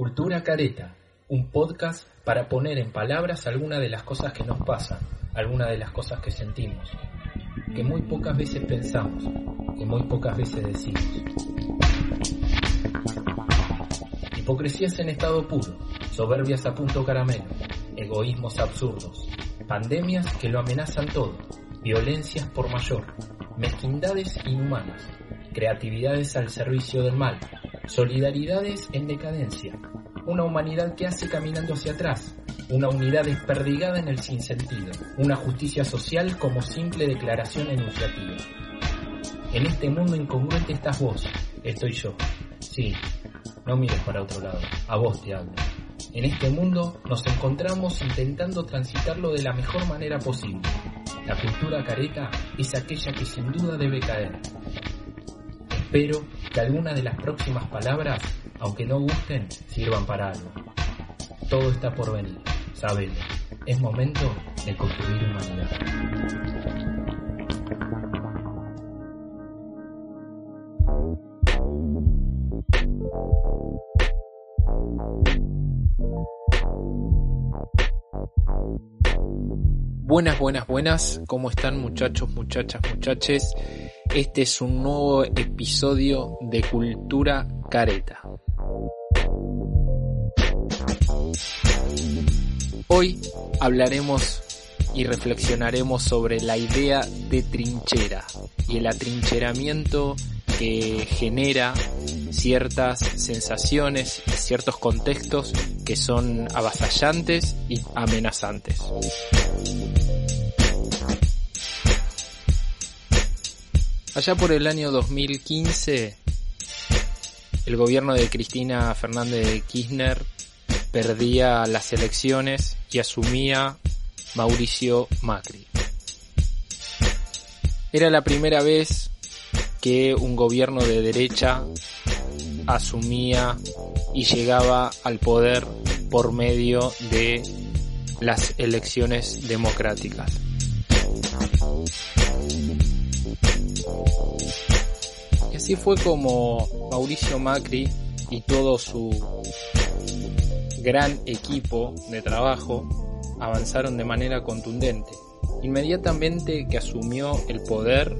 Cultura Careta, un podcast para poner en palabras algunas de las cosas que nos pasan, algunas de las cosas que sentimos, que muy pocas veces pensamos, que muy pocas veces decimos. Hipocresías en estado puro, soberbias a punto caramelo, egoísmos absurdos, pandemias que lo amenazan todo, violencias por mayor, mezquindades inhumanas, creatividades al servicio del mal, solidaridades en decadencia, una humanidad que hace caminando hacia atrás, una unidad desperdigada en el sinsentido, una justicia social como simple declaración enunciativa. En este mundo incongruente estás vos, estoy yo. Sí, no mires para otro lado, a vos te hablo. En este mundo nos encontramos intentando transitarlo de la mejor manera posible. La cultura careta es aquella que sin duda debe caer, Espero que algunas de las próximas palabras, aunque no gusten, sirvan para algo. Todo está por venir, sabelo. Es momento de construir humanidad. Buenas, buenas, buenas. ¿Cómo están muchachos, muchachas, muchaches? Este es un nuevo episodio de Cultura Careta. Hoy hablaremos y reflexionaremos sobre la idea de trinchera y el atrincheramiento que genera ciertas sensaciones ciertos contextos que son avasallantes y amenazantes. Allá por el año 2015, el gobierno de Cristina Fernández de Kirchner perdía las elecciones y asumía Mauricio Macri. Era la primera vez que un gobierno de derecha asumía y llegaba al poder por medio de las elecciones democráticas. Así fue como Mauricio Macri y todo su gran equipo de trabajo avanzaron de manera contundente. Inmediatamente que asumió el poder,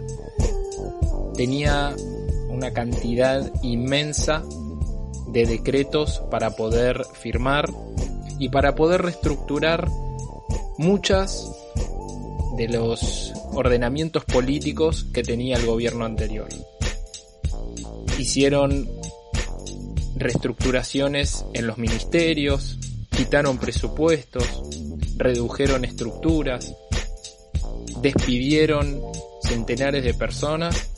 tenía una cantidad inmensa de decretos para poder firmar y para poder reestructurar muchas de los ordenamientos políticos que tenía el gobierno anterior hicieron reestructuraciones en los ministerios, quitaron presupuestos, redujeron estructuras, despidieron centenares de personas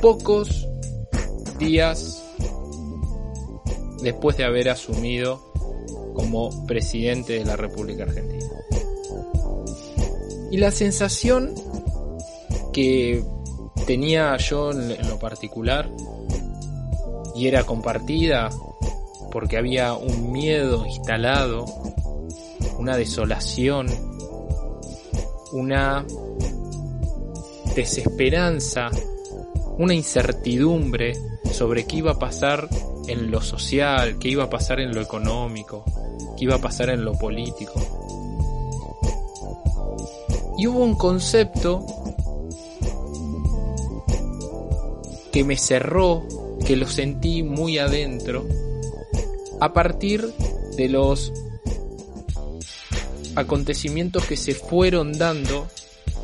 pocos días después de haber asumido como presidente de la República Argentina. Y la sensación que tenía yo en lo particular y era compartida porque había un miedo instalado, una desolación, una desesperanza, una incertidumbre sobre qué iba a pasar en lo social, qué iba a pasar en lo económico, qué iba a pasar en lo político. Y hubo un concepto que me cerró, que lo sentí muy adentro, a partir de los acontecimientos que se fueron dando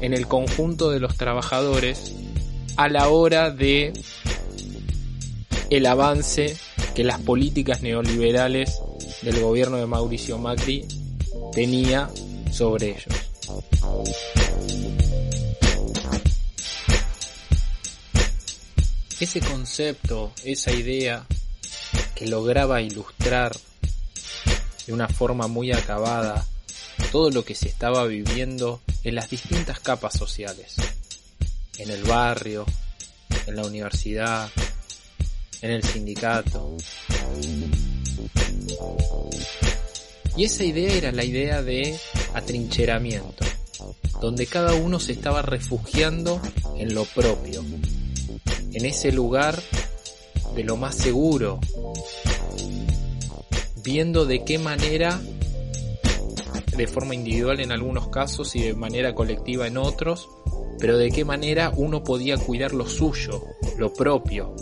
en el conjunto de los trabajadores a la hora de el avance que las políticas neoliberales del gobierno de Mauricio Macri tenía sobre ellos. Ese concepto, esa idea que lograba ilustrar de una forma muy acabada todo lo que se estaba viviendo en las distintas capas sociales, en el barrio, en la universidad, en el sindicato. Y esa idea era la idea de atrincheramiento, donde cada uno se estaba refugiando en lo propio, en ese lugar de lo más seguro, viendo de qué manera, de forma individual en algunos casos y de manera colectiva en otros, pero de qué manera uno podía cuidar lo suyo, lo propio,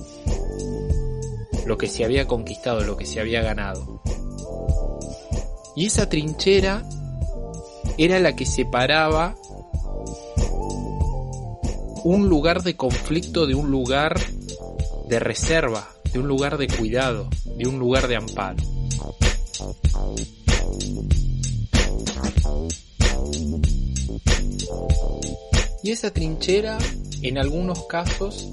lo que se había conquistado, lo que se había ganado. Y esa trinchera era la que separaba un lugar de conflicto de un lugar de reserva, de un lugar de cuidado, de un lugar de amparo. Y esa trinchera, en algunos casos,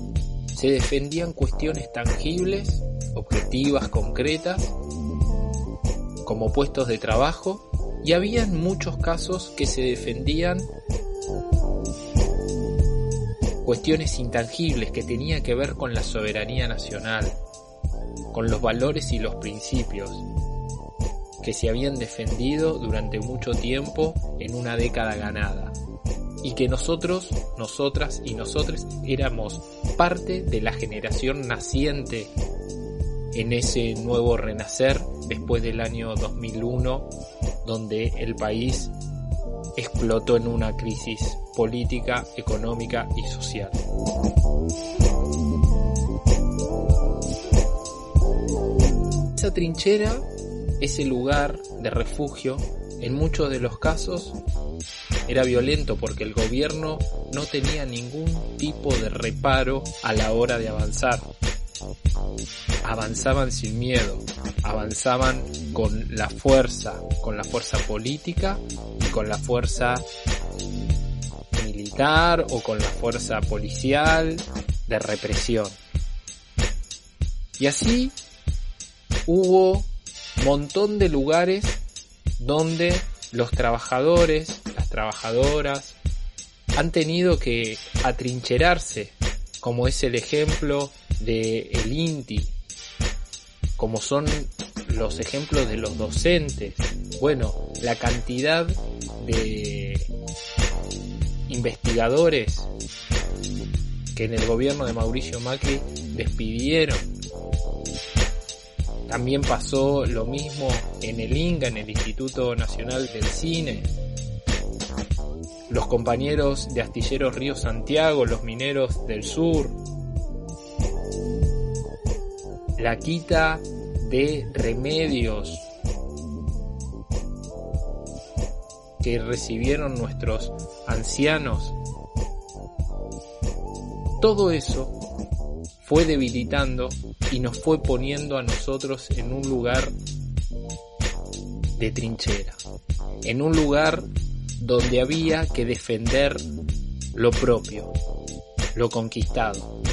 se defendían cuestiones tangibles, objetivas, concretas, como puestos de trabajo, y había muchos casos que se defendían cuestiones intangibles que tenían que ver con la soberanía nacional, con los valores y los principios que se habían defendido durante mucho tiempo en una década ganada y que nosotros, nosotras y nosotros éramos parte de la generación naciente en ese nuevo renacer después del año 2001 donde el país explotó en una crisis política, económica y social. Esa trinchera, ese lugar de refugio, en muchos de los casos era violento porque el gobierno no tenía ningún tipo de reparo a la hora de avanzar. Avanzaban sin miedo, avanzaban con la fuerza, con la fuerza política y con la fuerza militar o con la fuerza policial de represión. Y así hubo montón de lugares donde los trabajadores, las trabajadoras, han tenido que atrincherarse, como es el ejemplo de el INTI, como son los ejemplos de los docentes. Bueno, la cantidad de investigadores que en el gobierno de Mauricio Macri despidieron. También pasó lo mismo en el INGA, en el Instituto Nacional del Cine. Los compañeros de Astilleros Río Santiago, los mineros del sur. La quita de remedios que recibieron nuestros ancianos. Todo eso fue debilitando y nos fue poniendo a nosotros en un lugar de trinchera, en un lugar donde había que defender lo propio, lo conquistado,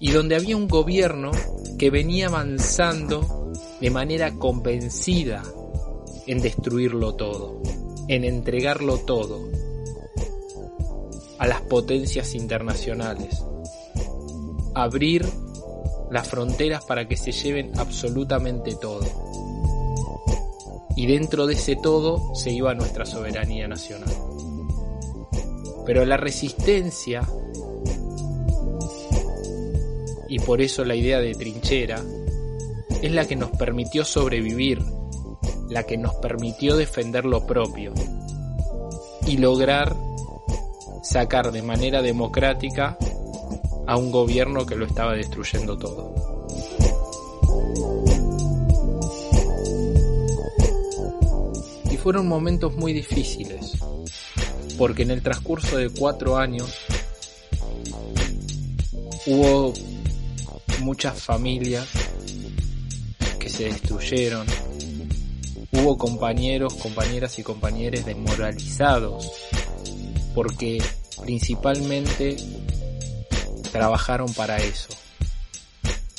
y donde había un gobierno que venía avanzando de manera convencida en destruirlo todo, en entregarlo todo a las potencias internacionales, abrir las fronteras para que se lleven absolutamente todo. Y dentro de ese todo se iba nuestra soberanía nacional. Pero la resistencia, y por eso la idea de trinchera, es la que nos permitió sobrevivir la que nos permitió defender lo propio y lograr sacar de manera democrática a un gobierno que lo estaba destruyendo todo. Y fueron momentos muy difíciles, porque en el transcurso de cuatro años hubo muchas familias que se destruyeron, hubo compañeros, compañeras y compañeros desmoralizados, porque principalmente trabajaron para eso.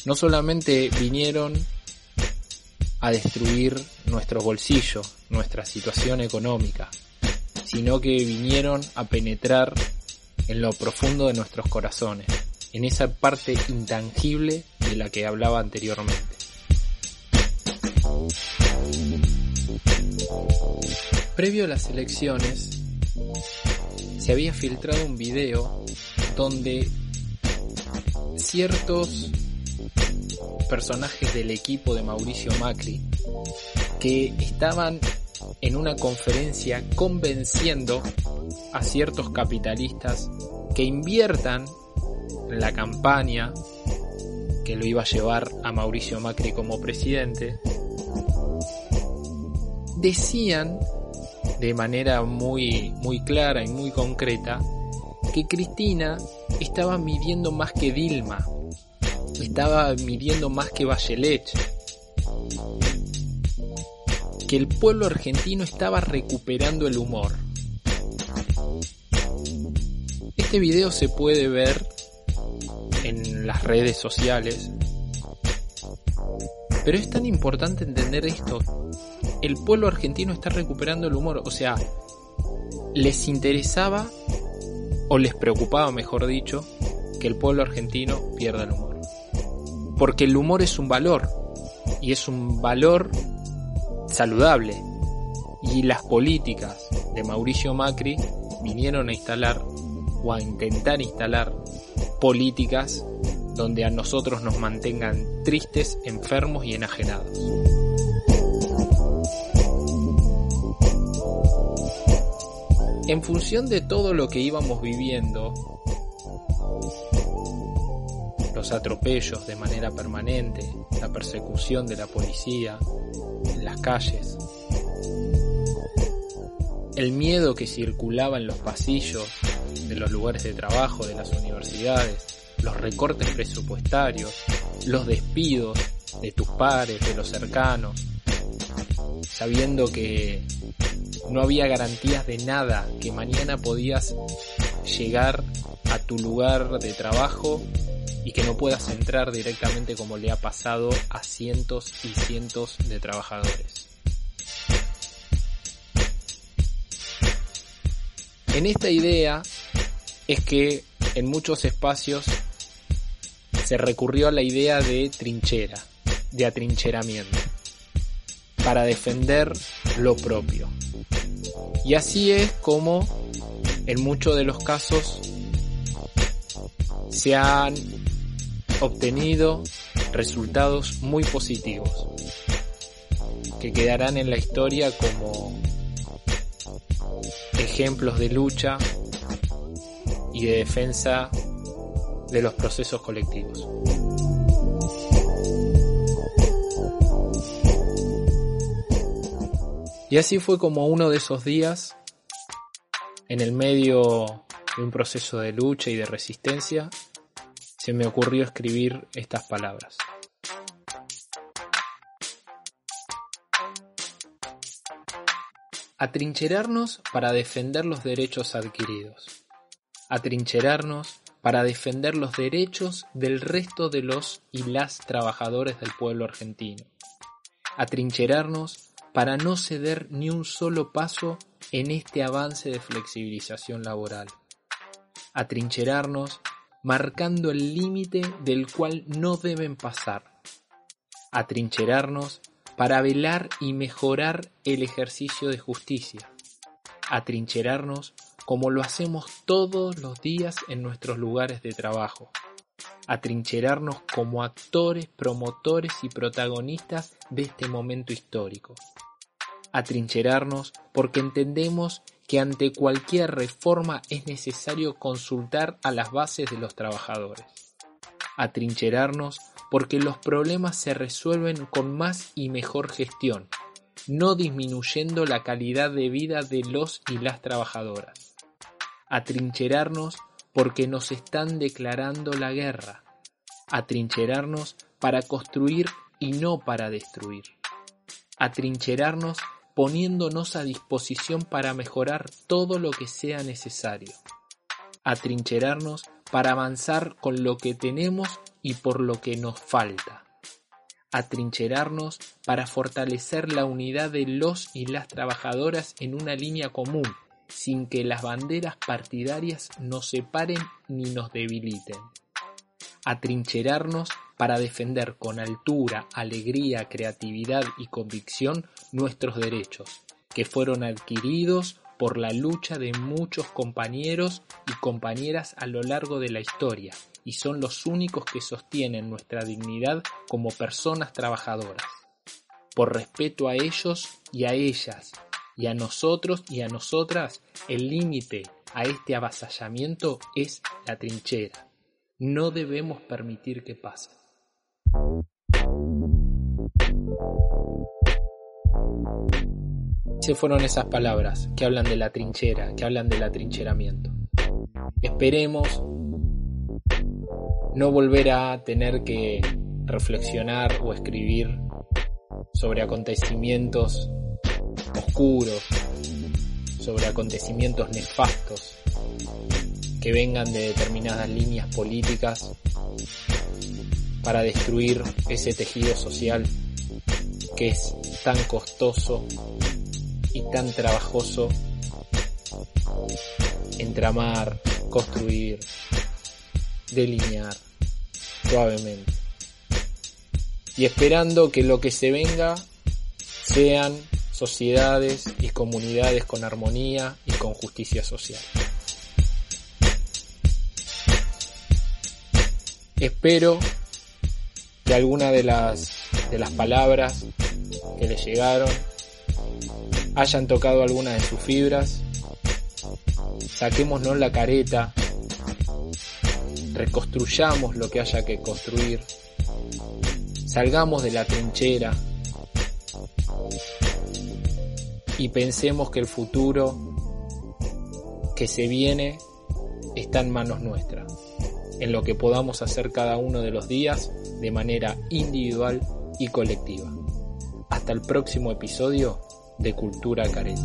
No solamente vinieron a destruir nuestro bolsillo, nuestra situación económica, sino que vinieron a penetrar en lo profundo de nuestros corazones, en esa parte intangible de la que hablaba anteriormente. Previo a las elecciones, se había filtrado un video donde ciertos personajes del equipo de Mauricio Macri que estaban en una conferencia convenciendo a ciertos capitalistas que inviertan la campaña que lo iba a llevar a Mauricio Macri como presidente, decían de manera muy, muy clara y muy concreta que Cristina estaba midiendo más que Dilma, estaba midiendo más que Bachelet, que el pueblo argentino estaba recuperando el humor. Este video se puede ver las redes sociales. Pero es tan importante entender esto. El pueblo argentino está recuperando el humor. O sea, les interesaba, o les preocupaba, mejor dicho, que el pueblo argentino pierda el humor. Porque el humor es un valor. Y es un valor saludable. Y las políticas de Mauricio Macri vinieron a instalar o a intentar instalar políticas donde a nosotros nos mantengan tristes, enfermos y enajenados. En función de todo lo que íbamos viviendo, los atropellos de manera permanente, la persecución de la policía en las calles, el miedo que circulaba en los pasillos de los lugares de trabajo, de las universidades, los recortes presupuestarios, los despidos de tus pares, de los cercanos, sabiendo que no había garantías de nada, que mañana podías llegar a tu lugar de trabajo y que no puedas entrar directamente como le ha pasado a cientos y cientos de trabajadores. En esta idea es que en muchos espacios se recurrió a la idea de trinchera, de atrincheramiento, para defender lo propio. Y así es como en muchos de los casos se han obtenido resultados muy positivos, que quedarán en la historia como ejemplos de lucha y de defensa de los procesos colectivos. Y así fue como uno de esos días, en el medio de un proceso de lucha y de resistencia, se me ocurrió escribir estas palabras. Atrincherarnos para defender los derechos adquiridos. Atrincherarnos para defender los derechos del resto de los y las trabajadores del pueblo argentino. Atrincherarnos para no ceder ni un solo paso en este avance de flexibilización laboral. Atrincherarnos marcando el límite del cual no deben pasar. Atrincherarnos para velar y mejorar el ejercicio de justicia. Atrincherarnos como lo hacemos todos los días en nuestros lugares de trabajo. Atrincherarnos como actores, promotores y protagonistas de este momento histórico atrincherarnos porque entendemos que ante cualquier reforma es necesario consultar a las bases de los trabajadores. Atrincherarnos porque los problemas se resuelven con más y mejor gestión, no disminuyendo la calidad de vida de los y las trabajadoras. Atrincherarnos porque nos están declarando la guerra. Atrincherarnos para construir y no para destruir. Atrincherarnos poniéndonos a disposición para mejorar todo lo que sea necesario, atrincherarnos para avanzar con lo que tenemos y por lo que nos falta, atrincherarnos para fortalecer la unidad de los y las trabajadoras en una línea común, sin que las banderas partidarias nos separen ni nos debiliten, atrincherarnos para defender con altura, alegría, creatividad y convicción nuestros derechos, que fueron adquiridos por la lucha de muchos compañeros y compañeras a lo largo de la historia y son los únicos que sostienen nuestra dignidad como personas trabajadoras. Por respeto a ellos y a ellas, y a nosotros y a nosotras, el límite a este avasallamiento es la trinchera. No debemos permitir que pase. Se fueron esas palabras que hablan de la trinchera, que hablan del atrincheramiento. Esperemos no volver a tener que reflexionar o escribir sobre acontecimientos oscuros, sobre acontecimientos nefastos que vengan de determinadas líneas políticas para destruir ese tejido social que es tan costoso y tan trabajoso entramar, construir, delinear suavemente. Y esperando que lo que se venga sean sociedades y comunidades con armonía y con justicia social. Espero que alguna de las, de las palabras que le llegaron hayan tocado alguna de sus fibras. Saquémonos la careta, reconstruyamos lo que haya que construir, salgamos de la trinchera y pensemos que el futuro que se viene está en manos nuestras en lo que podamos hacer cada uno de los días de manera individual y colectiva. Hasta el próximo episodio de Cultura Careta.